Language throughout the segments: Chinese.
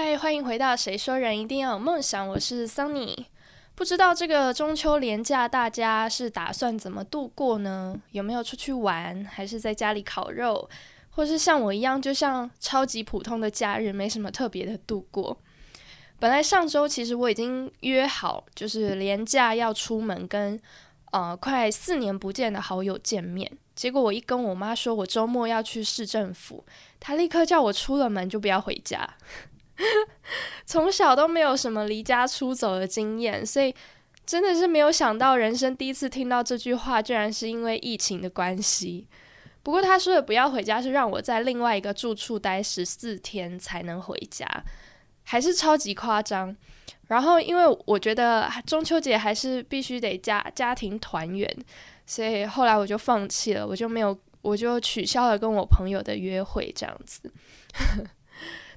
嗨，欢迎回到《谁说人一定要有梦想》，我是 Sunny。不知道这个中秋连假大家是打算怎么度过呢？有没有出去玩，还是在家里烤肉，或是像我一样，就像超级普通的假日，没什么特别的度过？本来上周其实我已经约好，就是连假要出门跟呃快四年不见的好友见面。结果我一跟我妈说我周末要去市政府，她立刻叫我出了门就不要回家。从小都没有什么离家出走的经验，所以真的是没有想到人生第一次听到这句话，居然是因为疫情的关系。不过他说的不要回家，是让我在另外一个住处待十四天才能回家，还是超级夸张。然后因为我觉得中秋节还是必须得家家庭团圆。所以后来我就放弃了，我就没有，我就取消了跟我朋友的约会这样子。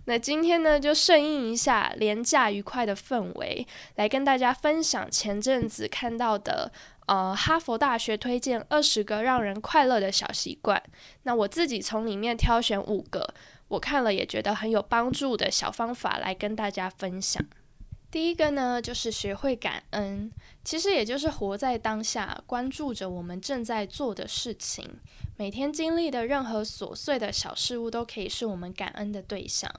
那今天呢，就顺应一下廉价愉快的氛围，来跟大家分享前阵子看到的，呃，哈佛大学推荐二十个让人快乐的小习惯。那我自己从里面挑选五个，我看了也觉得很有帮助的小方法来跟大家分享。第一个呢，就是学会感恩，其实也就是活在当下，关注着我们正在做的事情。每天经历的任何琐碎的小事物，都可以是我们感恩的对象。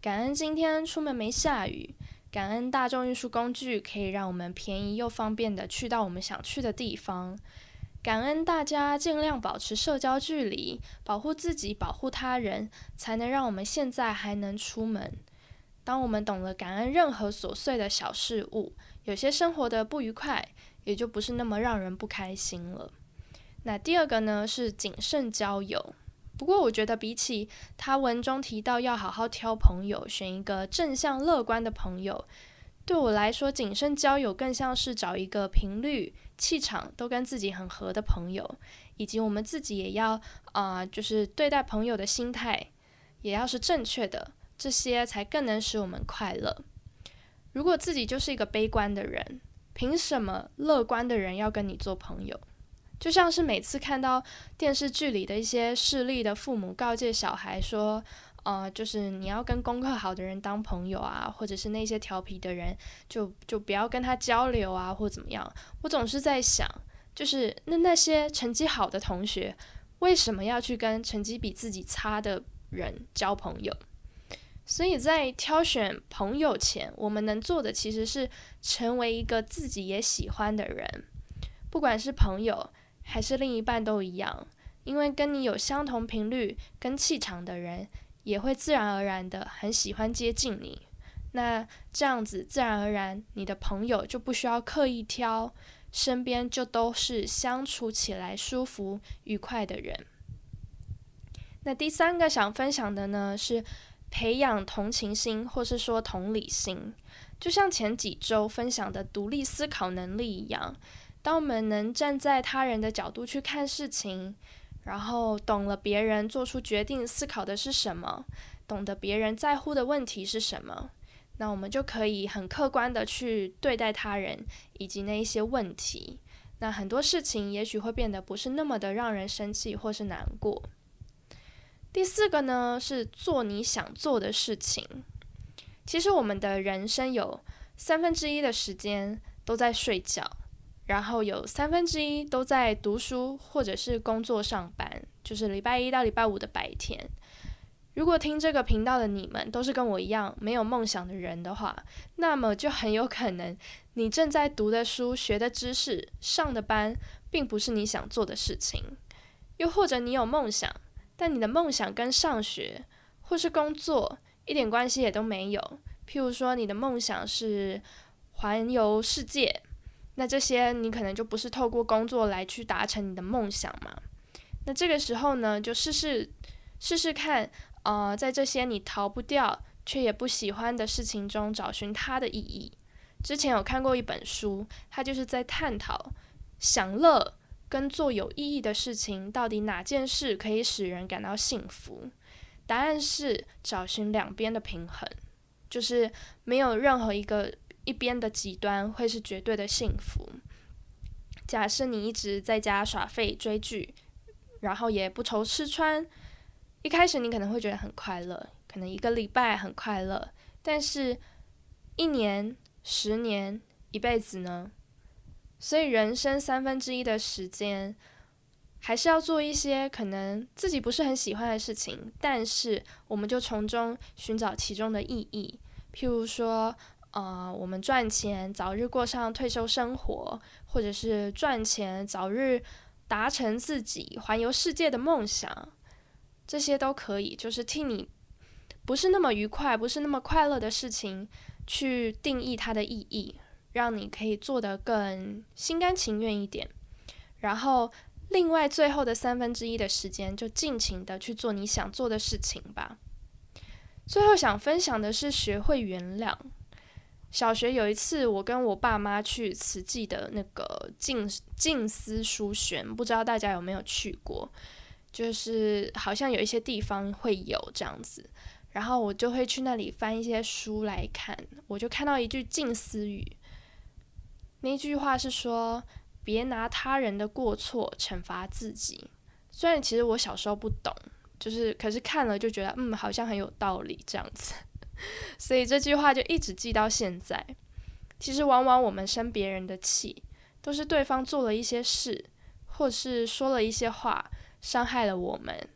感恩今天出门没下雨，感恩大众运输工具可以让我们便宜又方便的去到我们想去的地方。感恩大家尽量保持社交距离，保护自己，保护他人，才能让我们现在还能出门。当我们懂得感恩任何琐碎的小事物，有些生活的不愉快也就不是那么让人不开心了。那第二个呢是谨慎交友。不过我觉得比起他文中提到要好好挑朋友，选一个正向乐观的朋友，对我来说谨慎交友更像是找一个频率、气场都跟自己很合的朋友，以及我们自己也要啊，就是对待朋友的心态也要是正确的。这些才更能使我们快乐。如果自己就是一个悲观的人，凭什么乐观的人要跟你做朋友？就像是每次看到电视剧里的一些势利的父母告诫小孩说：“呃，就是你要跟功课好的人当朋友啊，或者是那些调皮的人，就就不要跟他交流啊，或怎么样。”我总是在想，就是那那些成绩好的同学，为什么要去跟成绩比自己差的人交朋友？所以在挑选朋友前，我们能做的其实是成为一个自己也喜欢的人，不管是朋友还是另一半都一样，因为跟你有相同频率跟气场的人，也会自然而然的很喜欢接近你。那这样子，自然而然你的朋友就不需要刻意挑，身边就都是相处起来舒服愉快的人。那第三个想分享的呢是。培养同情心，或是说同理心，就像前几周分享的独立思考能力一样。当我们能站在他人的角度去看事情，然后懂了别人做出决定思考的是什么，懂得别人在乎的问题是什么，那我们就可以很客观的去对待他人以及那一些问题。那很多事情也许会变得不是那么的让人生气或是难过。第四个呢是做你想做的事情。其实我们的人生有三分之一的时间都在睡觉，然后有三分之一都在读书或者是工作上班，就是礼拜一到礼拜五的白天。如果听这个频道的你们都是跟我一样没有梦想的人的话，那么就很有可能你正在读的书、学的知识、上的班，并不是你想做的事情。又或者你有梦想。但你的梦想跟上学或是工作一点关系也都没有。譬如说，你的梦想是环游世界，那这些你可能就不是透过工作来去达成你的梦想嘛？那这个时候呢，就试试试试看，呃，在这些你逃不掉却也不喜欢的事情中找寻它的意义。之前有看过一本书，它就是在探讨享乐。跟做有意义的事情，到底哪件事可以使人感到幸福？答案是找寻两边的平衡，就是没有任何一个一边的极端会是绝对的幸福。假设你一直在家耍废追剧，然后也不愁吃穿，一开始你可能会觉得很快乐，可能一个礼拜很快乐，但是，一年、十年、一辈子呢？所以，人生三分之一的时间，还是要做一些可能自己不是很喜欢的事情，但是我们就从中寻找其中的意义。譬如说，呃，我们赚钱，早日过上退休生活，或者是赚钱，早日达成自己环游世界的梦想，这些都可以，就是替你不是那么愉快、不是那么快乐的事情，去定义它的意义。让你可以做得更心甘情愿一点，然后另外最后的三分之一的时间就尽情的去做你想做的事情吧。最后想分享的是学会原谅。小学有一次，我跟我爸妈去慈济的那个静静思书轩，不知道大家有没有去过？就是好像有一些地方会有这样子，然后我就会去那里翻一些书来看，我就看到一句静思语。那句话是说：“别拿他人的过错惩罚自己。”虽然其实我小时候不懂，就是可是看了就觉得，嗯，好像很有道理这样子。所以这句话就一直记到现在。其实往往我们生别人的气，都是对方做了一些事，或是说了一些话，伤害了我们，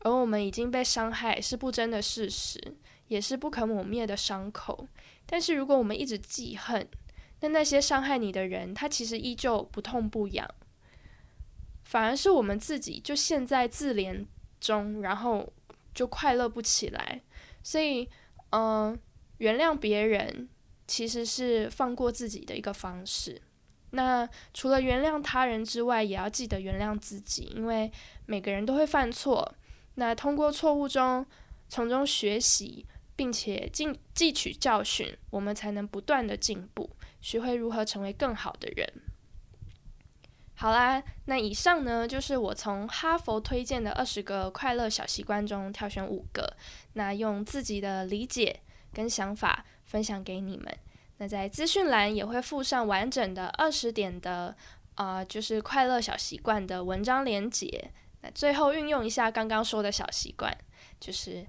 而我们已经被伤害是不争的事实，也是不可磨灭的伤口。但是如果我们一直记恨，那那些伤害你的人，他其实依旧不痛不痒，反而是我们自己就陷在自怜中，然后就快乐不起来。所以，嗯，原谅别人其实是放过自己的一个方式。那除了原谅他人之外，也要记得原谅自己，因为每个人都会犯错。那通过错误中从中学习。并且进汲取教训，我们才能不断的进步，学会如何成为更好的人。好啦，那以上呢就是我从哈佛推荐的二十个快乐小习惯中挑选五个，那用自己的理解跟想法分享给你们。那在资讯栏也会附上完整的二十点的啊，就是快乐小习惯的文章连结。那最后运用一下刚刚说的小习惯，就是。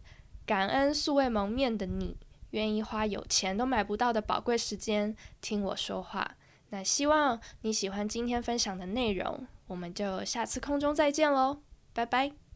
感恩素未谋面的你，愿意花有钱都买不到的宝贵时间听我说话。那希望你喜欢今天分享的内容，我们就下次空中再见喽，拜拜。